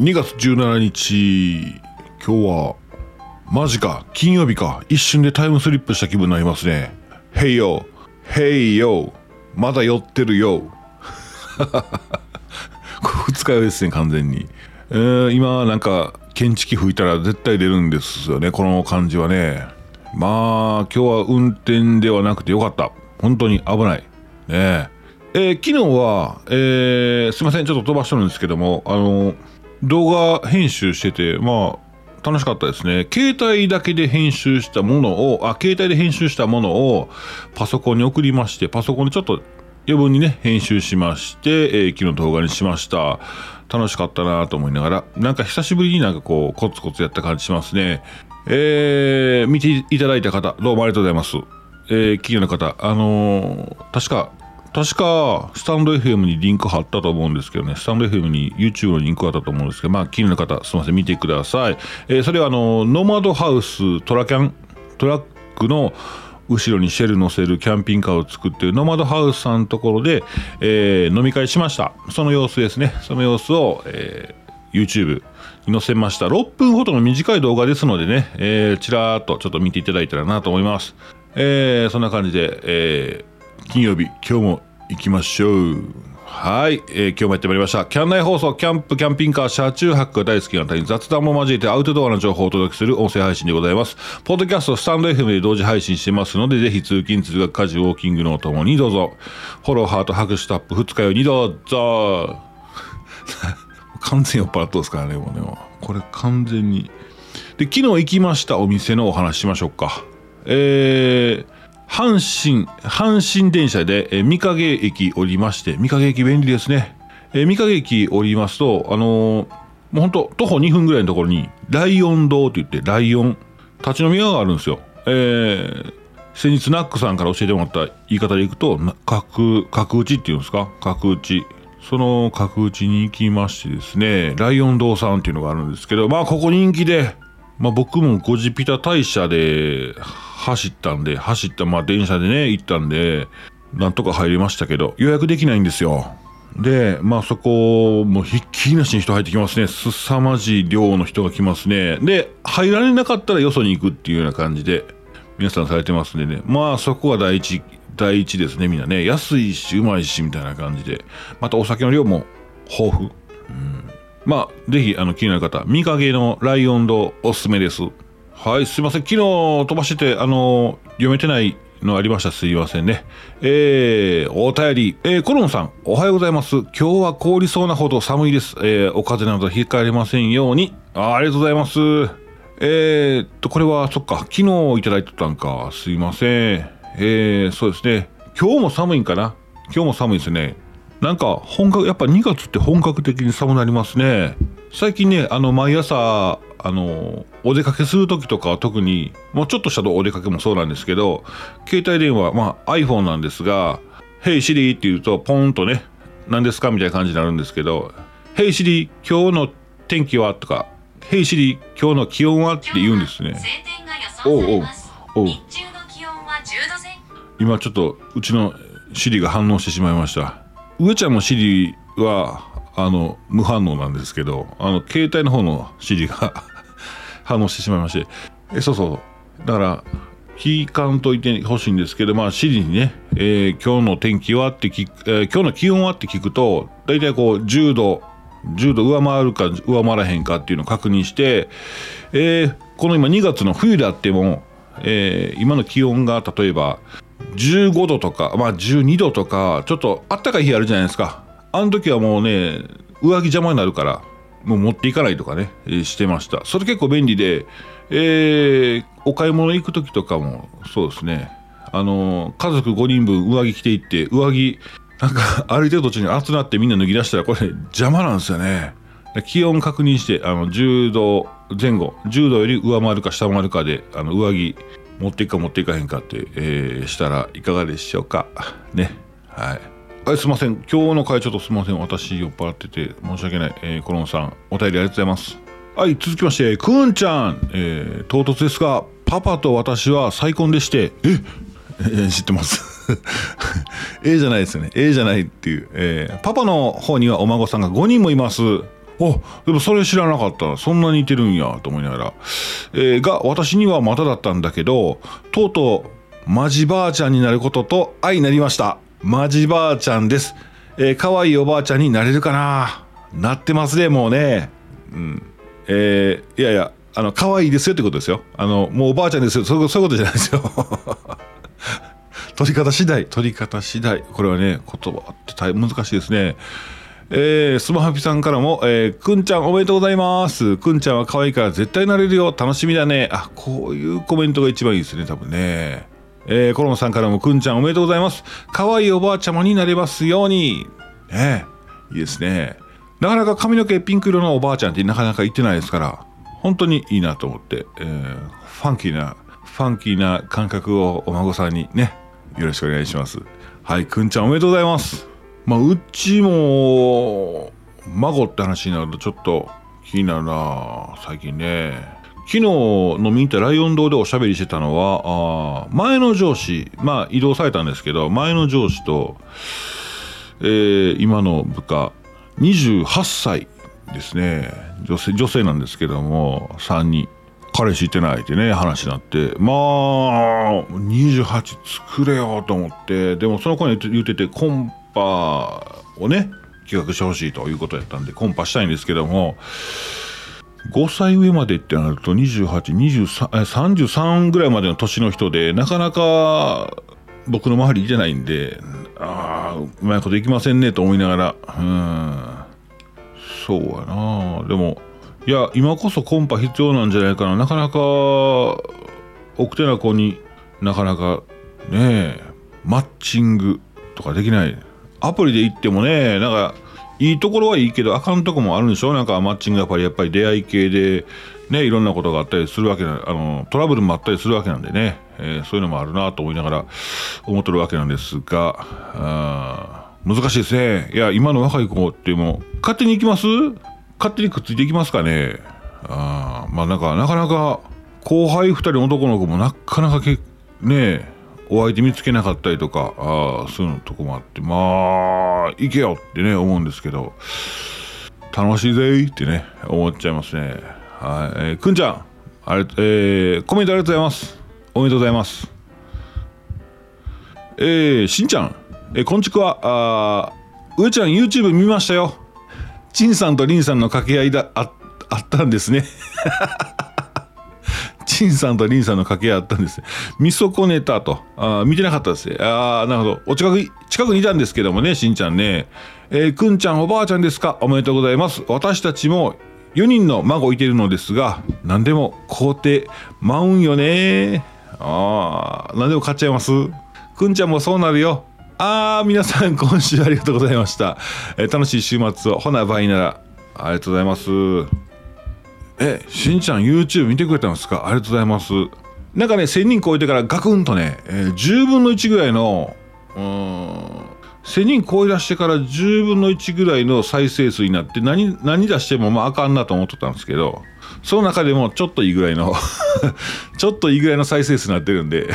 2月17日今日はマジか。金曜日か。一瞬でタイムスリップした気分になりますね。Hey yo Hey yo まだ酔ってるよ。二日酔いですね完全に、えー、今なんか検知器吹いたら絶対出るんですよねこの感じはね。まあ今日は運転ではなくてよかった。本当に危ない。ねえ。ー、昨日は、えー、すいませんちょっと飛ばしてるんですけどもあの動画編集しててまあ楽しかったですね。携帯だけで編集したものを、あ、携帯で編集したものをパソコンに送りまして、パソコンでちょっと余分にね、編集しまして、えー、昨日動画にしました。楽しかったなと思いながら、なんか久しぶりになんかこう、コツコツやった感じしますね。えー、見ていただいた方、どうもありがとうございます。えー、企業の方、あのー、確か、確か、スタンド FM にリンク貼ったと思うんですけどね、スタンド FM に YouTube のリンク貼ったと思うんですけど、まあ、気になる方、すみません、見てください。えー、それは、あの、ノマドハウストラキャン、トラックの後ろにシェル乗せるキャンピングカーを作っているノマドハウスさんのところで、えー、飲み会しました。その様子ですね。その様子を、えー、YouTube に載せました。6分ほどの短い動画ですのでね、えー、ちらーっとちょっと見ていただいたらなと思います。えー、そんな感じで、えー、金曜日、今日も行きましょう。はい、えー、今日もやってまいりました。キャン内放送、キャンプ、キャンピングカー、車中泊が大好きな方に雑談も交えてアウトドアの情報をお届けする音声配信でございます。ポッドキャスト、スタンド FM で同時配信してますので、ぜひ通勤、通学、家事、ウォーキングのともにどうぞ。フォロー、ハート、拍手、タップ、二日酔いにどうぞ。完全酔っ払ってますからね、もうね。これ完全に。で、昨日行きましたお店のお話しましょうか。えー、阪神、阪神電車で、え、三影駅降りまして、三影駅便利ですね。え、三影駅降りますと、あのー、もうほんと、徒歩2分ぐらいのところに、ライオン堂と言って、ライオン、立ち飲み屋があるんですよ。えー、先日ナックさんから教えてもらった言い方でいくと、角、角打ちっていうんですか？角打ち。その角打ちに行きましてですね、ライオン堂さんっていうのがあるんですけど、まあここ人気で、まあ僕もゴジピタ大社で走ったんで、走った、まあ電車でね、行ったんで、なんとか入りましたけど、予約できないんですよ。で、まあそこ、もうひっきりなしに人入ってきますね。すさまじい量の人が来ますね。で、入られなかったらよそに行くっていうような感じで、皆さんされてますんでね。まあそこは第一、第一ですね、みんなね。安いし、うまいし、みたいな感じで。またお酒の量も豊富。うん、まあ、ぜひ、あの、気になる方、見影のライオンドおすすめです。はい、すいません。昨日飛ばしてて、あの、読めてないのありました。すいませんね。えー、お便り。えー、コロンさん、おはようございます。今日は凍りそうなほど寒いです。えー、お風邪などひかれませんように。あありがとうございます。えー、っと、これは、そっか、昨日いただいてたんか。すいません。えー、そうですね。今日も寒いんかな？今日も寒いですね。なんか、本格、やっぱ2月って本格的に寒なりますね。最近ね、あの、毎朝、あの、お出かけする時とかは特に、もうちょっとしたお出かけもそうなんですけど、携帯電話、まあ iPhone なんですが、Hey Siri って言うと、ポンとね、何ですかみたいな感じになるんですけど、Hey Siri、今日の天気はとか、Hey Siri、今日の気温はって言うんですね。おうおう、おう。今ちょっと、うちの Siri が反応してしまいました。上ちゃんの Siri は、あの、無反応なんですけど、あの、携帯の方の Siri が 反応してしまいまして。え、そうそう。だから、聞かんといてほしいんですけど、まあ、指示にね、えー、今日の天気はって聞く、えー、今日の気温はって聞くと、大体こう、10度、10度上回るか上回らへんかっていうのを確認して、えー、この今2月の冬であっても、えー、今の気温が例えば15度とか、まあ12度とか、ちょっとあったかい日あるじゃないですか。あの時はもうね、上着邪魔になるから、もう持っていかないとかね、してました。それ結構便利で、えー、お買い物行く時とかもそうですね。あの、家族5人分上着着ていって、上着、なんか歩いてる途中に熱なってみんな脱ぎ出したらこれ邪魔なんですよね。気温確認して、あの、10度前後、10度より上回るか下回るかで、あの、上着持っていくか持っていかへんかって、えー、したらいかがでしょうか。ね。はい。はい、すいません。今日の回ちょっとすいません。私酔っ払ってて申し訳ない。えー、コロンさん、お便りありがとうございます。はい、続きまして、くんちゃん、えー、唐突ですが、パパと私は再婚でして、ええ 知ってます？えじゃないですよね。えじゃないっていう。えー、パパの方にはお孫さんが5人もいます。おでもそれ知らなかったそんなに似てるんやと思いながら、えー、が私にはまただったんだけどとうとうマジばあちゃんになることと愛になりましたマジばあちゃんです。えー、可愛いおばあちゃんになれるかな？なってますねもうね。うん。えー、いやいやあの可愛いですよってことですよ。あのもうおばあちゃんですよ。そういうことじゃないですよ。取り方次第取り方次第。これはね言葉って大難しいですね。えー、スマハピさんからも、えー、くんちゃんおめでとうございます。くんちゃんは可愛いから絶対なれるよ。楽しみだね。あ、こういうコメントが一番いいですね、多分ね。えー、コロンさんからもくんちゃんおめでとうございます。可愛いおばあちゃまになれますように。ねいいですね。なかなか髪の毛ピンク色のおばあちゃんってなかなか言ってないですから、本当にいいなと思って、えー、ファンキーな、ファンキーな感覚をお孫さんにね、よろしくお願いします。はい、くんちゃんおめでとうございます。まあ、うちも、孫って話になるとちょっと気になるな最近ね。昨日飲みに行ったライオン堂でおしゃべりしてたのは、あ前の上司、まあ移動されたんですけど、前の上司と、えー、今の部下、28歳ですね。女性、女性なんですけども、3人。彼氏いてないってね、話になって、まあ、28作れよと思って、でもその子に言ってて、コンパをね、企画してほしいということやったんで、コンパしたいんですけども、5歳上までってなると2833ぐらいまでの年の人でなかなか僕の周りいてないんでああうまいこといきませんねと思いながらうん。そうやな。でもいや今こそコンパ必要なんじゃないかな。なかなか奥手な子になかなかねえマッチングとかできない。アプリで行ってもねなんかいいところはいいけどあかんとこもあるんでしょ？なんかマッチングアプリやっぱり出会い系でねいろんなことがあったりするわけなあのトラブルもあったりするわけなんでね、えー、そういうのもあるなと思いながら思ってるわけなんですがあ難しいですね。いや今の若い子ってもう勝手に行きます？勝手にくっついていきますかね？あまあなんかなかなか後輩2人男の子もなかなかけねえお相手見つけなかったりとかあそういうのとこもあってまあ行けよってね思うんですけど楽しいぜってね思っちゃいますね。はい、えー、くんちゃんあれ、えー、コメントありがとうございます。おめでとうございます。えー、しんちゃん、えー、こんちくわあうーちゃん YouTube 見ましたよ。ちんさんとりんさんの掛け合いだああったんですね。シンさんとリンさんの掛け合いあったんです。見損ねたと。あ見てなかったです。ああ、なるほど。お近く、近くにいたんですけどもね、しんちゃんね。えー、くんちゃんおばあちゃんですか？おめでとうございます。私たちも4人の孫いてるのですが、何でも皇帝舞うんよね。ああ、何でも買っちゃいます。くんちゃんもそうなるよ。ああ、皆さん今週ありがとうございました。えー、楽しい週末を。ほな、倍なら。ありがとうございます。え、しんちゃん YouTube 見てくれたんですか？ありがとうございます。なんかね、1000人超えてからガクンとね、えー、10分の1ぐらいの、うん、1000人超え出してから10分の1ぐらいの再生数になって何、何出してもまああかんなと思ってたんですけど、その中でもちょっといいぐらいの ちょっといいぐらいの再生数になってるんで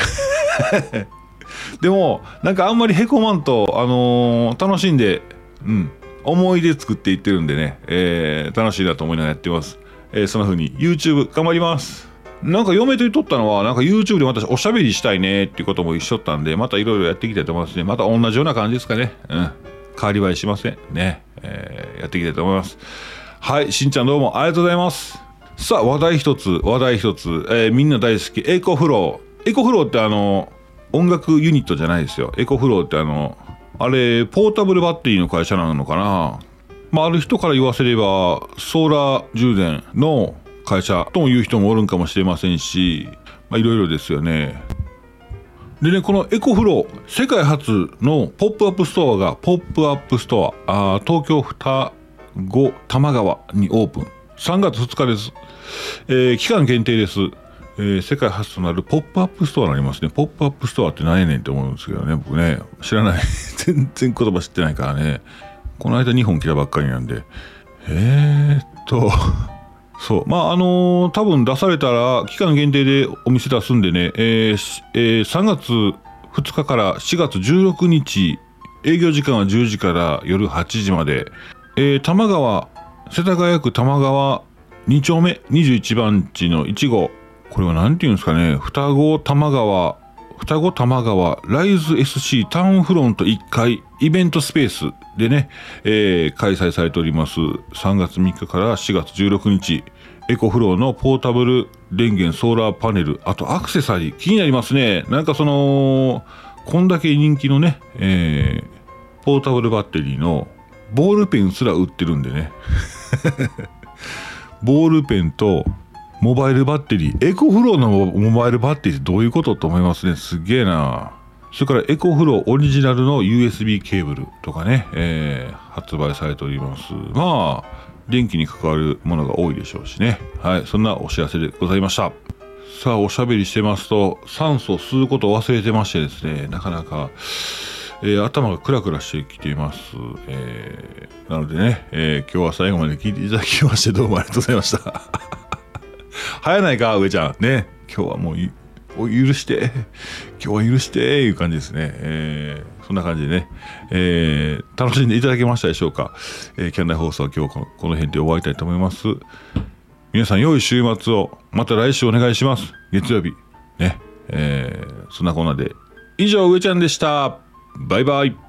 でも、なんかあんまりへこまんと、あのー、楽しんで、うん、思い出作っていってるんでね、えー、楽しいなと思いながらやってます。えー、そんな風に YouTube 頑張ります。なんか嫁と言っとったのは、なんか YouTube で私おしゃべりしたいねっていうことも一緒ったんで、またいろいろやっていきたいと思いますね。また同じような感じですかね。うん。変わり映えしません。ね。えー、やっていきたいと思います。はい。しんちゃんどうもありがとうございます。さあ、話題一つ、話題一つ。えー、みんな大好き、エコフロー。エコフローってあの、音楽ユニットじゃないですよ。エコフローってあの、あれ、ポータブルバッテリーの会社なのかなまあ、ある人から言わせればソーラー充電の会社とも言う人もおるんかもしれませんしいろいろですよね。でねこのエコフロー世界初のポップアップストアがポップアップストアあ東京二子玉川にオープン。3月2日です、えー、期間限定です、えー、世界初となるポップアップストアになりますね。ポップアップストアって何やねんって思うんですけどね僕ね。知らない。全然言葉知ってないからね。この間2本来たばっかりなんで、えー、っと、そう、まあ、あのー、多分出されたら、期間限定でお店出すんでね、えーえー、3月2日から4月16日、営業時間は10時から夜8時まで、えー、玉川世田谷区玉川2丁目21番地の1号。これは何て言うんですかね。双子玉川。双子玉川ライズ SC タウンフロント1階イベントスペースでね、えー、開催されております。3月3日から4月16日エコフローのポータブル電源ソーラーパネルあとアクセサリー気になりますね。なんかそのこんだけ人気のね、えー、ポータブルバッテリーのボールペンすら売ってるんでね。ボールペンとモバイルバッテリーエコフローのモバイルバッテリーってどういうことと思いますね。すげえな。それからエコフローオリジナルの USB ケーブルとかね、えー、発売されております。まあ電気に関わるものが多いでしょうしね。はいそんなお知らせでございました。さあおしゃべりしてますと酸素吸うことを忘れてましてですねなかなかえー、頭がクラクラしてきています。えー、なのでね、えー、今日は最後まで聞いていただきましてどうもありがとうございました。早ないか、上ちゃん。ね、今日はもうお許して、今日は許して、いう感じですね。えー、そんな感じでね、えー、楽しんでいただけましたでしょうか。えー、キャンナイ放送は今日このこの辺で終わりたいと思います。皆さん、良い週末を、また来週お願いします。月曜日。ね、えー、そんなこんなで。以上、上ちゃんでした。バイバイ。